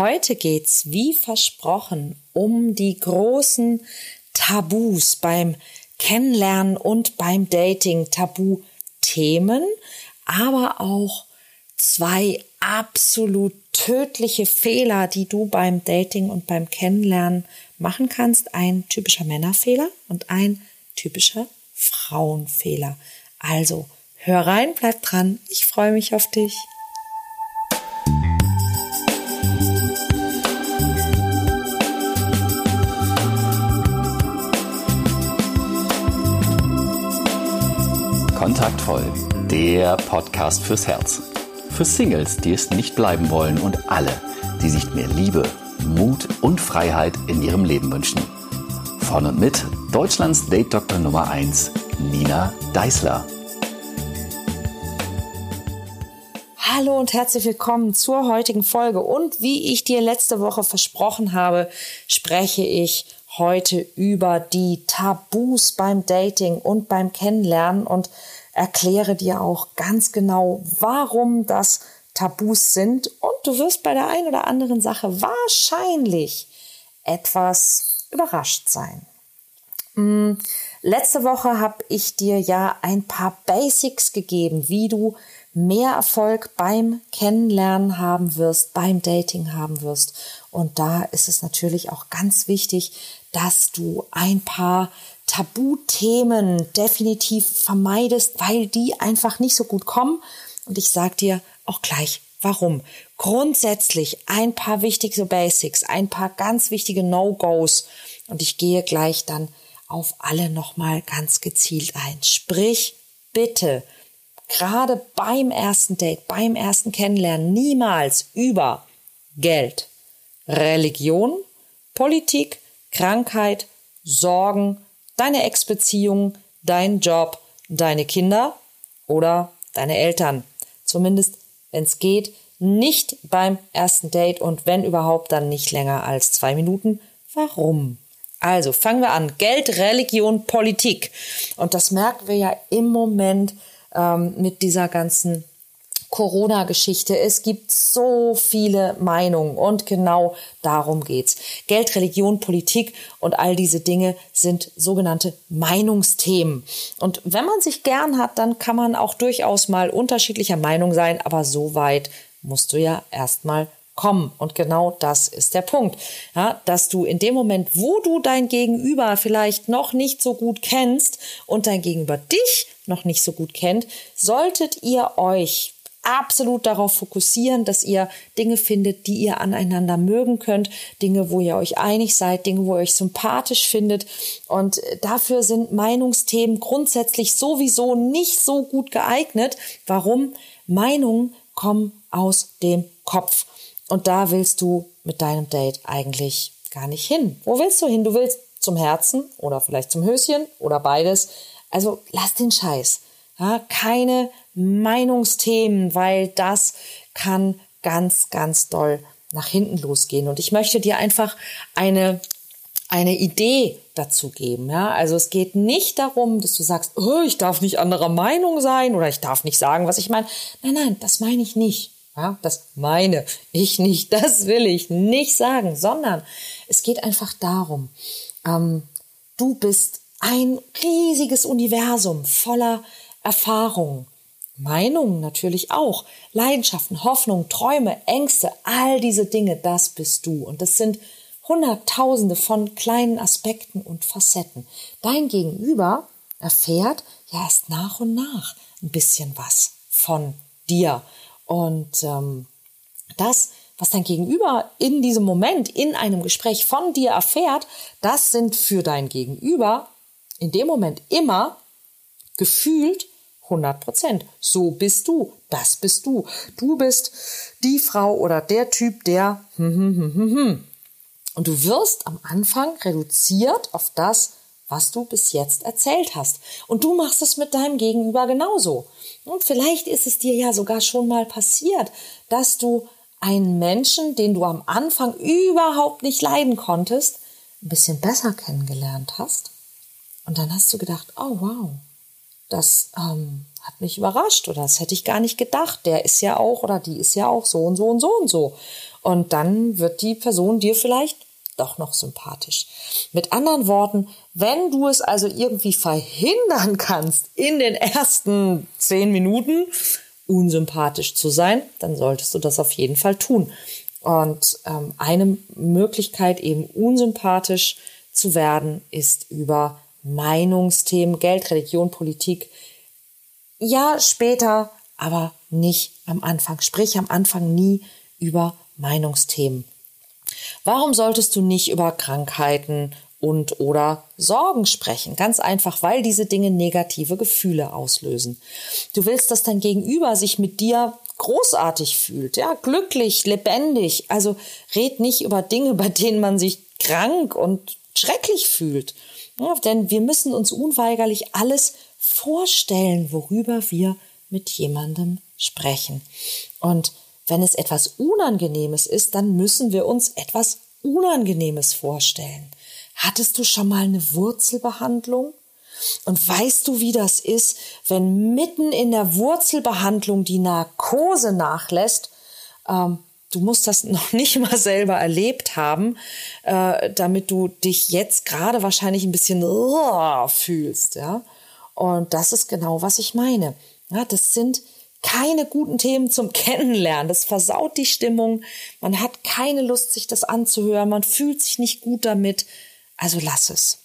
Heute geht's wie versprochen um die großen Tabus beim Kennenlernen und beim Dating. Tabuthemen, aber auch zwei absolut tödliche Fehler, die du beim Dating und beim Kennenlernen machen kannst. Ein typischer Männerfehler und ein typischer Frauenfehler. Also hör rein, bleib dran. Ich freue mich auf dich. Kontaktvoll, der Podcast fürs Herz. Für Singles, die es nicht bleiben wollen und alle, die sich mehr Liebe, Mut und Freiheit in ihrem Leben wünschen. Von und mit Deutschlands Date Doktor Nummer 1, Nina Deißler. Hallo und herzlich willkommen zur heutigen Folge. Und wie ich dir letzte Woche versprochen habe, spreche ich heute über die Tabus beim Dating und beim Kennenlernen und erkläre dir auch ganz genau, warum das Tabus sind. Und du wirst bei der einen oder anderen Sache wahrscheinlich etwas überrascht sein. Hm, letzte Woche habe ich dir ja ein paar Basics gegeben, wie du mehr Erfolg beim Kennenlernen haben wirst, beim Dating haben wirst. Und da ist es natürlich auch ganz wichtig, dass du ein paar Tabuthemen definitiv vermeidest, weil die einfach nicht so gut kommen. Und ich sage dir auch gleich, warum. Grundsätzlich ein paar wichtige Basics, ein paar ganz wichtige No-Gos. Und ich gehe gleich dann auf alle nochmal ganz gezielt ein. Sprich, bitte, gerade beim ersten Date, beim ersten Kennenlernen, niemals über Geld, Religion, Politik, Krankheit, Sorgen, deine Ex-Beziehung, dein Job, deine Kinder oder deine Eltern. Zumindest, wenn es geht, nicht beim ersten Date und wenn überhaupt, dann nicht länger als zwei Minuten. Warum? Also fangen wir an. Geld, Religion, Politik. Und das merken wir ja im Moment ähm, mit dieser ganzen Corona-Geschichte. Es gibt so viele Meinungen und genau darum geht's. Geld, Religion, Politik und all diese Dinge sind sogenannte Meinungsthemen. Und wenn man sich gern hat, dann kann man auch durchaus mal unterschiedlicher Meinung sein, aber so weit musst du ja erstmal kommen. Und genau das ist der Punkt. Ja, dass du in dem Moment, wo du dein Gegenüber vielleicht noch nicht so gut kennst und dein Gegenüber dich noch nicht so gut kennt, solltet ihr euch absolut darauf fokussieren, dass ihr Dinge findet, die ihr aneinander mögen könnt, Dinge, wo ihr euch einig seid, Dinge, wo ihr euch sympathisch findet. Und dafür sind Meinungsthemen grundsätzlich sowieso nicht so gut geeignet. Warum? Meinungen kommen aus dem Kopf. Und da willst du mit deinem Date eigentlich gar nicht hin. Wo willst du hin? Du willst zum Herzen oder vielleicht zum Höschen oder beides. Also lass den Scheiß. Ja, keine Meinungsthemen, weil das kann ganz, ganz doll nach hinten losgehen. Und ich möchte dir einfach eine, eine Idee dazu geben. Ja? Also es geht nicht darum, dass du sagst, oh, ich darf nicht anderer Meinung sein oder ich darf nicht sagen, was ich meine. Nein, nein, das meine ich nicht. Ja, das meine ich nicht, das will ich nicht sagen, sondern es geht einfach darum, ähm, du bist ein riesiges Universum voller Erfahrungen, Meinungen natürlich auch, Leidenschaften, Hoffnungen, Träume, Ängste, all diese Dinge, das bist du. Und das sind Hunderttausende von kleinen Aspekten und Facetten. Dein Gegenüber erfährt ja erst nach und nach ein bisschen was von dir. Und ähm, das, was dein Gegenüber in diesem Moment, in einem Gespräch von dir erfährt, das sind für dein Gegenüber in dem Moment immer gefühlt 100 Prozent. So bist du. Das bist du. Du bist die Frau oder der Typ, der hm, hm, hm. Und du wirst am Anfang reduziert auf das, was du bis jetzt erzählt hast. Und du machst es mit deinem Gegenüber genauso. Und vielleicht ist es dir ja sogar schon mal passiert, dass du einen Menschen, den du am Anfang überhaupt nicht leiden konntest, ein bisschen besser kennengelernt hast. Und dann hast du gedacht, oh wow, das ähm, hat mich überrascht oder das hätte ich gar nicht gedacht. Der ist ja auch oder die ist ja auch so und so und so und so. Und dann wird die Person dir vielleicht doch noch sympathisch. Mit anderen Worten, wenn du es also irgendwie verhindern kannst, in den ersten zehn Minuten unsympathisch zu sein, dann solltest du das auf jeden Fall tun. Und ähm, eine Möglichkeit, eben unsympathisch zu werden, ist über Meinungsthemen, Geld, Religion, Politik. Ja, später, aber nicht am Anfang. Sprich am Anfang nie über Meinungsthemen. Warum solltest du nicht über Krankheiten und oder Sorgen sprechen? Ganz einfach, weil diese Dinge negative Gefühle auslösen. Du willst, dass dein Gegenüber sich mit dir großartig fühlt, ja, glücklich, lebendig. Also red nicht über Dinge, bei denen man sich krank und schrecklich fühlt. Ja, denn wir müssen uns unweigerlich alles vorstellen, worüber wir mit jemandem sprechen. Und wenn es etwas Unangenehmes ist, dann müssen wir uns etwas Unangenehmes vorstellen. Hattest du schon mal eine Wurzelbehandlung? Und weißt du, wie das ist, wenn mitten in der Wurzelbehandlung die Narkose nachlässt? Ähm, du musst das noch nicht mal selber erlebt haben, äh, damit du dich jetzt gerade wahrscheinlich ein bisschen uh, fühlst, ja. Und das ist genau, was ich meine. Ja, das sind keine guten Themen zum Kennenlernen. Das versaut die Stimmung. Man hat keine Lust, sich das anzuhören. Man fühlt sich nicht gut damit. Also lass es.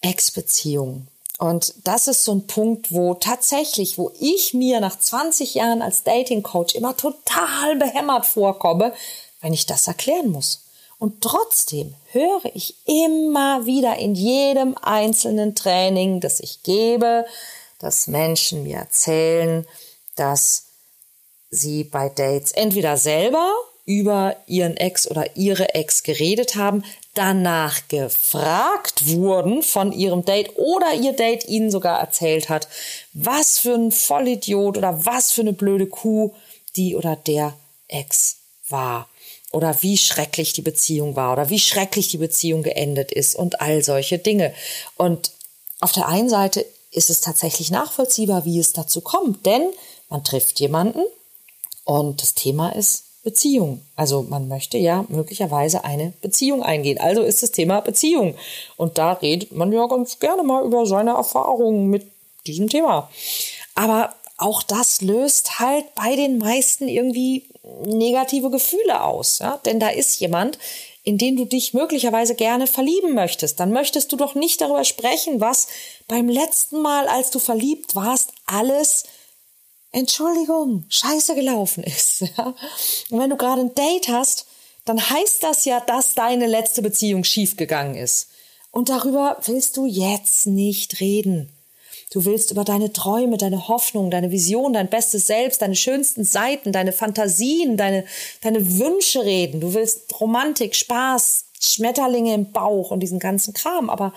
Ex-Beziehung. Und das ist so ein Punkt, wo tatsächlich, wo ich mir nach 20 Jahren als Dating Coach immer total behämmert vorkomme, wenn ich das erklären muss. Und trotzdem höre ich immer wieder in jedem einzelnen Training, das ich gebe, dass Menschen mir erzählen, dass sie bei Dates entweder selber über ihren Ex oder ihre Ex geredet haben, danach gefragt wurden von ihrem Date oder ihr Date ihnen sogar erzählt hat, was für ein Vollidiot oder was für eine blöde Kuh die oder der Ex war oder wie schrecklich die Beziehung war oder wie schrecklich die Beziehung geendet ist und all solche Dinge. Und auf der einen Seite ist es tatsächlich nachvollziehbar, wie es dazu kommt, denn man trifft jemanden und das Thema ist Beziehung. Also man möchte ja möglicherweise eine Beziehung eingehen. Also ist das Thema Beziehung. Und da redet man ja ganz gerne mal über seine Erfahrungen mit diesem Thema. Aber auch das löst halt bei den meisten irgendwie negative Gefühle aus. Ja? Denn da ist jemand, in den du dich möglicherweise gerne verlieben möchtest, dann möchtest du doch nicht darüber sprechen, was beim letzten Mal, als du verliebt warst, alles Entschuldigung, scheiße gelaufen ist. Und wenn du gerade ein Date hast, dann heißt das ja, dass deine letzte Beziehung schiefgegangen ist. Und darüber willst du jetzt nicht reden. Du willst über deine Träume, deine Hoffnung, deine Vision, dein bestes Selbst, deine schönsten Seiten, deine Fantasien, deine, deine Wünsche reden. Du willst Romantik, Spaß, Schmetterlinge im Bauch und diesen ganzen Kram. Aber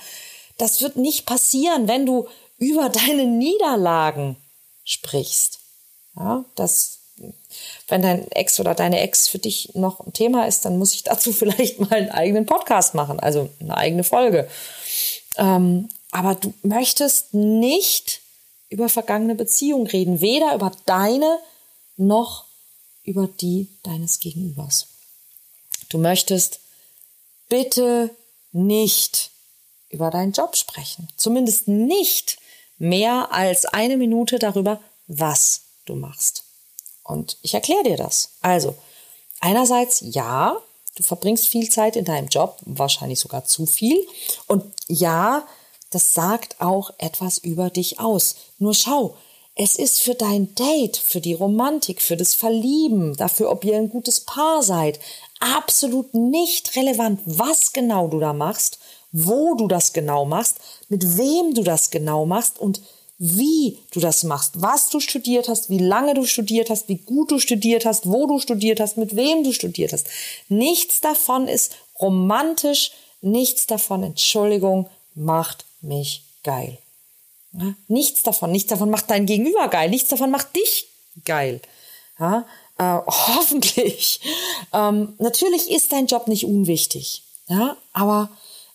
das wird nicht passieren, wenn du über deine Niederlagen sprichst. Ja, das, wenn dein Ex oder deine Ex für dich noch ein Thema ist, dann muss ich dazu vielleicht mal einen eigenen Podcast machen, also eine eigene Folge. Ähm, aber du möchtest nicht über vergangene Beziehungen reden, weder über deine noch über die deines Gegenübers. Du möchtest bitte nicht über deinen Job sprechen. Zumindest nicht mehr als eine Minute darüber, was du machst. Und ich erkläre dir das. Also, einerseits ja, du verbringst viel Zeit in deinem Job, wahrscheinlich sogar zu viel. Und ja, das sagt auch etwas über dich aus. Nur schau, es ist für dein Date, für die Romantik, für das Verlieben, dafür, ob ihr ein gutes Paar seid, absolut nicht relevant, was genau du da machst, wo du das genau machst, mit wem du das genau machst und wie du das machst, was du studiert hast, wie lange du studiert hast, wie gut du studiert hast, wo du studiert hast, mit wem du studiert hast. Nichts davon ist romantisch, nichts davon, Entschuldigung, macht mich geil. Ja, nichts davon, nichts davon macht dein Gegenüber geil, nichts davon macht dich geil. Ja, äh, hoffentlich. Ähm, natürlich ist dein Job nicht unwichtig, ja, aber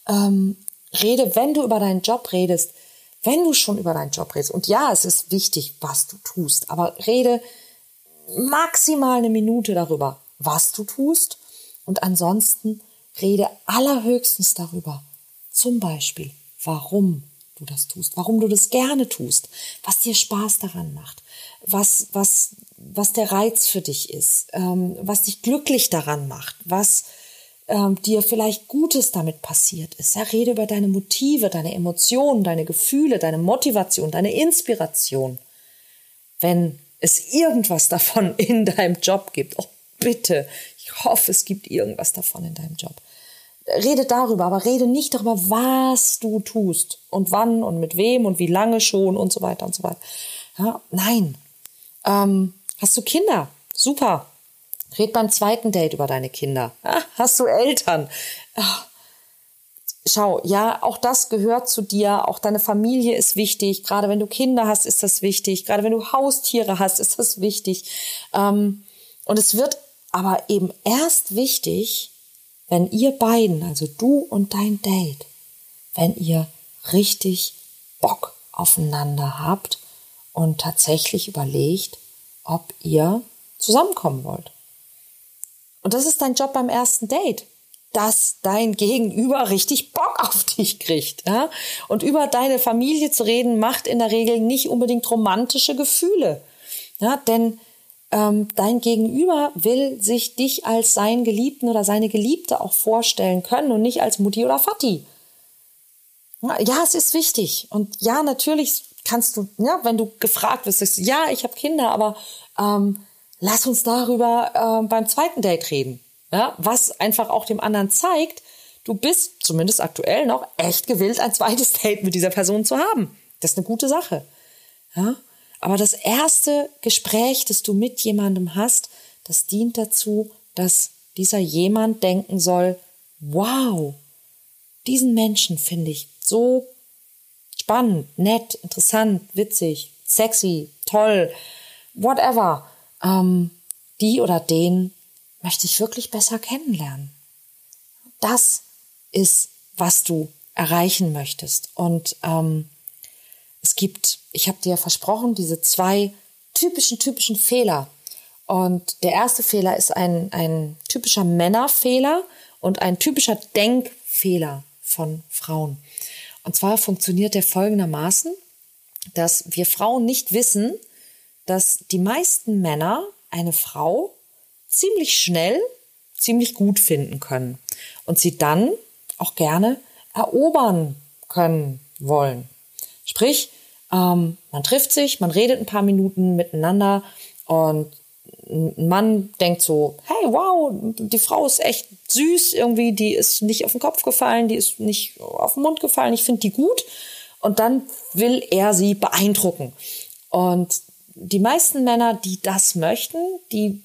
ähm, rede, wenn du über deinen Job redest, wenn du schon über deinen Job redest, und ja, es ist wichtig, was du tust, aber rede maximal eine Minute darüber, was du tust und ansonsten rede allerhöchstens darüber. Zum Beispiel, warum du das tust, warum du das gerne tust, was dir Spaß daran macht, was, was, was der Reiz für dich ist, ähm, was dich glücklich daran macht, was ähm, dir vielleicht Gutes damit passiert ist. Ja, rede über deine Motive, deine Emotionen, deine Gefühle, deine Motivation, deine Inspiration. Wenn es irgendwas davon in deinem Job gibt, oh bitte, ich hoffe, es gibt irgendwas davon in deinem Job. Rede darüber, aber rede nicht darüber, was du tust und wann und mit wem und wie lange schon und so weiter und so weiter. Ja, nein. Ähm, hast du Kinder? Super. Red beim zweiten Date über deine Kinder. Ah, hast du Eltern? Ah. Schau, ja, auch das gehört zu dir. Auch deine Familie ist wichtig. Gerade wenn du Kinder hast, ist das wichtig. Gerade wenn du Haustiere hast, ist das wichtig. Ähm, und es wird aber eben erst wichtig, wenn ihr beiden, also du und dein Date, wenn ihr richtig Bock aufeinander habt und tatsächlich überlegt, ob ihr zusammenkommen wollt. Und das ist dein Job beim ersten Date, dass dein Gegenüber richtig Bock auf dich kriegt. Ja? Und über deine Familie zu reden, macht in der Regel nicht unbedingt romantische Gefühle. Ja? Denn ähm, dein Gegenüber will sich dich als seinen Geliebten oder seine Geliebte auch vorstellen können und nicht als Mutti oder Vati. Ja, es ist wichtig. Und ja, natürlich kannst du, ja, wenn du gefragt wirst, sagst, ja, ich habe Kinder, aber ähm, lass uns darüber äh, beim zweiten Date reden. Ja, was einfach auch dem anderen zeigt, du bist zumindest aktuell noch echt gewillt, ein zweites Date mit dieser Person zu haben. Das ist eine gute Sache. Ja, aber das erste Gespräch, das du mit jemandem hast, das dient dazu, dass dieser jemand denken soll, wow, diesen Menschen finde ich so spannend, nett, interessant, witzig, sexy, toll, whatever ähm, die oder den möchte ich wirklich besser kennenlernen. Das ist, was du erreichen möchtest. Und ähm, es gibt, ich habe dir versprochen, diese zwei typischen, typischen Fehler. Und der erste Fehler ist ein, ein typischer Männerfehler und ein typischer Denkfehler von Frauen. Und zwar funktioniert der folgendermaßen, dass wir Frauen nicht wissen, dass die meisten Männer eine Frau ziemlich schnell, ziemlich gut finden können und sie dann auch gerne erobern können wollen. Sprich, ähm, man trifft sich, man redet ein paar Minuten miteinander und ein Mann denkt so, hey, wow, die Frau ist echt süß irgendwie, die ist nicht auf den Kopf gefallen, die ist nicht auf den Mund gefallen, ich finde die gut. Und dann will er sie beeindrucken. Und die meisten Männer, die das möchten, die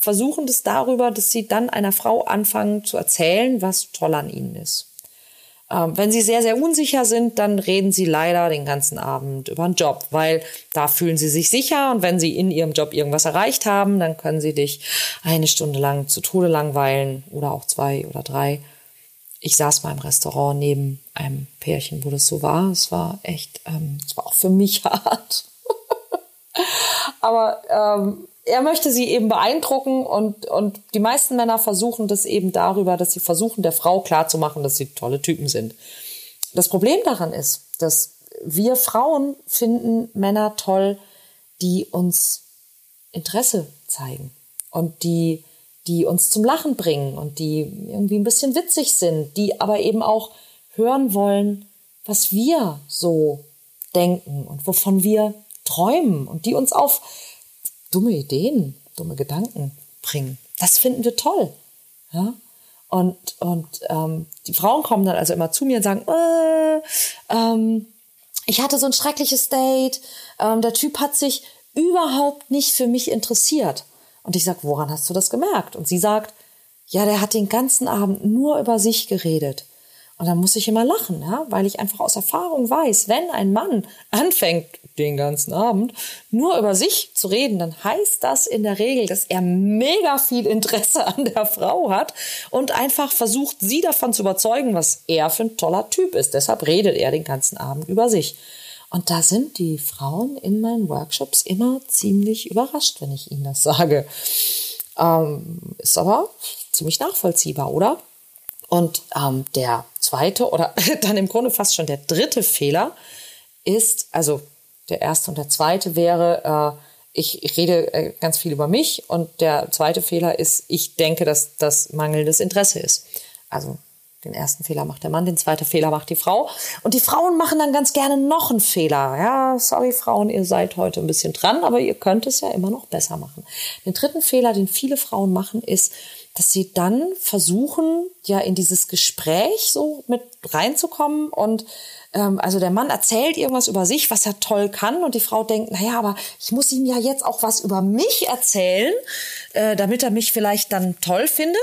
versuchen das darüber, dass sie dann einer Frau anfangen zu erzählen, was toll an ihnen ist. Ähm, wenn sie sehr, sehr unsicher sind, dann reden sie leider den ganzen Abend über einen Job, weil da fühlen sie sich sicher und wenn sie in ihrem Job irgendwas erreicht haben, dann können sie dich eine Stunde lang zu Tode langweilen oder auch zwei oder drei. Ich saß mal im Restaurant neben einem Pärchen, wo das so war. Es war echt, ähm, es war auch für mich hart. Aber ähm, er möchte sie eben beeindrucken und, und die meisten Männer versuchen das eben darüber, dass sie versuchen, der Frau klarzumachen, dass sie tolle Typen sind. Das Problem daran ist, dass wir Frauen finden Männer toll, die uns Interesse zeigen und die, die uns zum Lachen bringen und die irgendwie ein bisschen witzig sind, die aber eben auch hören wollen, was wir so denken und wovon wir träumen und die uns auf dumme Ideen, dumme Gedanken bringen. Das finden wir toll. Ja? Und, und ähm, die Frauen kommen dann also immer zu mir und sagen, äh, ähm, ich hatte so ein schreckliches Date, ähm, der Typ hat sich überhaupt nicht für mich interessiert. Und ich sage, woran hast du das gemerkt? Und sie sagt, ja, der hat den ganzen Abend nur über sich geredet. Und dann muss ich immer lachen, ja, weil ich einfach aus Erfahrung weiß, wenn ein Mann anfängt, den ganzen Abend nur über sich zu reden, dann heißt das in der Regel, dass er mega viel Interesse an der Frau hat und einfach versucht, sie davon zu überzeugen, was er für ein toller Typ ist. Deshalb redet er den ganzen Abend über sich. Und da sind die Frauen in meinen Workshops immer ziemlich überrascht, wenn ich ihnen das sage. Ähm, ist aber ziemlich nachvollziehbar, oder? Und ähm, der zweite oder dann im Grunde fast schon der dritte Fehler ist, also der erste und der zweite wäre, äh, ich, rede äh, ganz viel über mich und der zweite Fehler ist, ich denke, dass das mangelndes Interesse ist. Also den ersten Fehler macht der Mann, den zweiten Fehler macht die Frau. Und die Frauen machen dann ganz gerne noch einen Fehler. Ja, sorry Frauen, ihr seid heute ein bisschen dran, aber ihr könnt es ja immer noch besser machen. Den dritten Fehler, den viele Frauen machen, ist, dass sie dann versuchen, ja in dieses Gespräch so mit reinzukommen und ähm, also der Mann erzählt irgendwas über sich, was er toll kann und die Frau denkt, naja, aber ich muss ihm ja jetzt auch was über mich erzählen, äh, damit er mich vielleicht dann toll findet.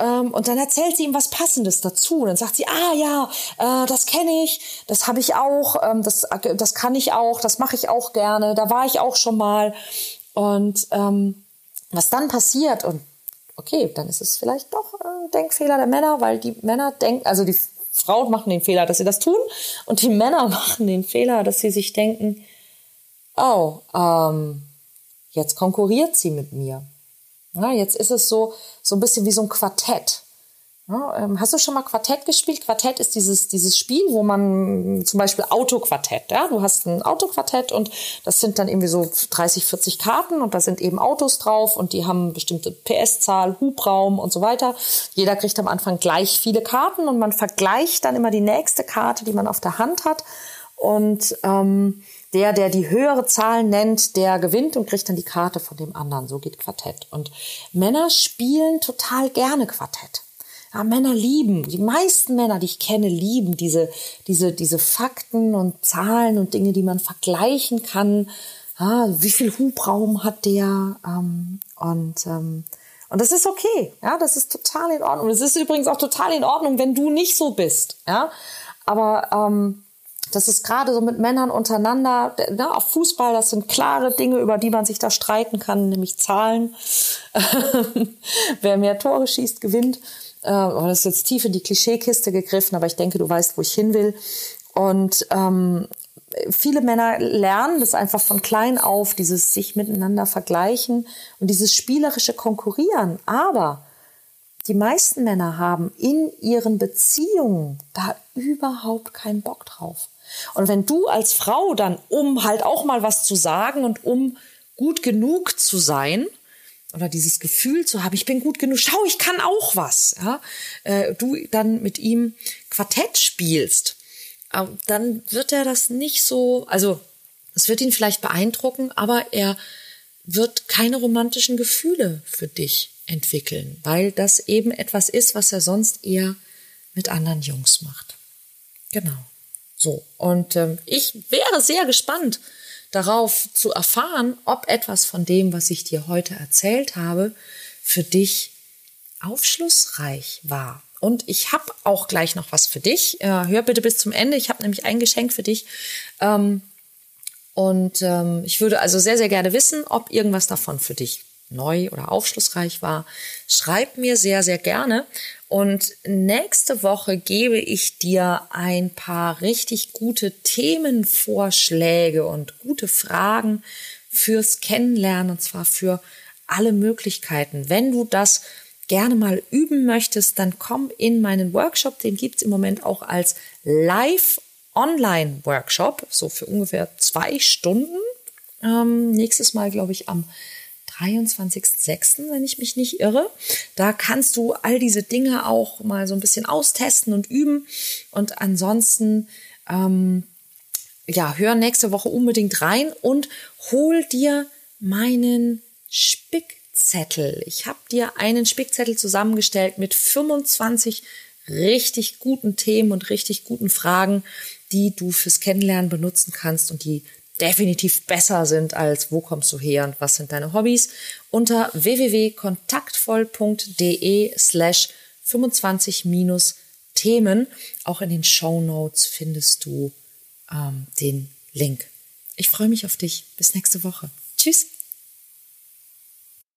Ähm, und dann erzählt sie ihm was Passendes dazu. Dann sagt sie, ah ja, äh, das kenne ich, das habe ich auch, ähm, das, das kann ich auch, das mache ich auch gerne, da war ich auch schon mal. Und ähm, was dann passiert, und okay, dann ist es vielleicht doch ein Denkfehler der Männer, weil die Männer denken, also die Frauen machen den Fehler, dass sie das tun und die Männer machen den Fehler, dass sie sich denken, oh, ähm, jetzt konkurriert sie mit mir. Ja, jetzt ist es so, so ein bisschen wie so ein Quartett. Ja, ähm, hast du schon mal Quartett gespielt? Quartett ist dieses, dieses Spiel, wo man zum Beispiel Autoquartett, ja, du hast ein Autoquartett und das sind dann irgendwie so 30, 40 Karten und da sind eben Autos drauf und die haben bestimmte PS-Zahl, Hubraum und so weiter. Jeder kriegt am Anfang gleich viele Karten und man vergleicht dann immer die nächste Karte, die man auf der Hand hat und ähm, der, der die höhere Zahl nennt, der gewinnt und kriegt dann die Karte von dem anderen. So geht Quartett. Und Männer spielen total gerne Quartett. Ja, Männer lieben, die meisten Männer, die ich kenne, lieben diese, diese, diese Fakten und Zahlen und Dinge, die man vergleichen kann. Ja, wie viel Hubraum hat der? Ähm, und, ähm, und das ist okay. Ja, das ist total in Ordnung. Das ist übrigens auch total in Ordnung, wenn du nicht so bist. Ja, aber ähm, das ist gerade so mit Männern untereinander, ne, auf Fußball, das sind klare Dinge, über die man sich da streiten kann, nämlich Zahlen. Wer mehr Tore schießt, gewinnt. Äh, das ist jetzt tief in die Klischeekiste gegriffen, aber ich denke, du weißt, wo ich hin will. Und ähm, viele Männer lernen das einfach von klein auf, dieses sich miteinander vergleichen und dieses spielerische Konkurrieren. Aber die meisten Männer haben in ihren Beziehungen da überhaupt keinen Bock drauf. Und wenn du als Frau dann, um halt auch mal was zu sagen und um gut genug zu sein, oder dieses Gefühl zu haben, ich bin gut genug, schau, ich kann auch was, ja, äh, du dann mit ihm Quartett spielst, äh, dann wird er das nicht so, also es wird ihn vielleicht beeindrucken, aber er wird keine romantischen Gefühle für dich entwickeln, weil das eben etwas ist, was er sonst eher mit anderen Jungs macht. Genau. So. Und ähm, ich wäre sehr gespannt, darauf zu erfahren, ob etwas von dem, was ich dir heute erzählt habe, für dich aufschlussreich war. Und ich habe auch gleich noch was für dich. Äh, hör bitte bis zum Ende. Ich habe nämlich ein Geschenk für dich. Ähm, und ähm, ich würde also sehr, sehr gerne wissen, ob irgendwas davon für dich neu oder aufschlussreich war. Schreib mir sehr, sehr gerne. Und nächste Woche gebe ich dir ein paar richtig gute Themenvorschläge und gute Fragen fürs Kennenlernen, und zwar für alle Möglichkeiten. Wenn du das gerne mal üben möchtest, dann komm in meinen Workshop. Den gibt's im Moment auch als Live-Online-Workshop, so für ungefähr zwei Stunden. Ähm, nächstes Mal, glaube ich, am 23.06., wenn ich mich nicht irre. Da kannst du all diese Dinge auch mal so ein bisschen austesten und üben. Und ansonsten, ähm, ja, hör nächste Woche unbedingt rein und hol dir meinen Spickzettel. Ich habe dir einen Spickzettel zusammengestellt mit 25 richtig guten Themen und richtig guten Fragen, die du fürs Kennenlernen benutzen kannst und die definitiv besser sind als wo kommst du her und was sind deine Hobbys unter www.kontaktvoll.de slash 25 minus Themen. Auch in den Show Notes findest du ähm, den Link. Ich freue mich auf dich. Bis nächste Woche. Tschüss.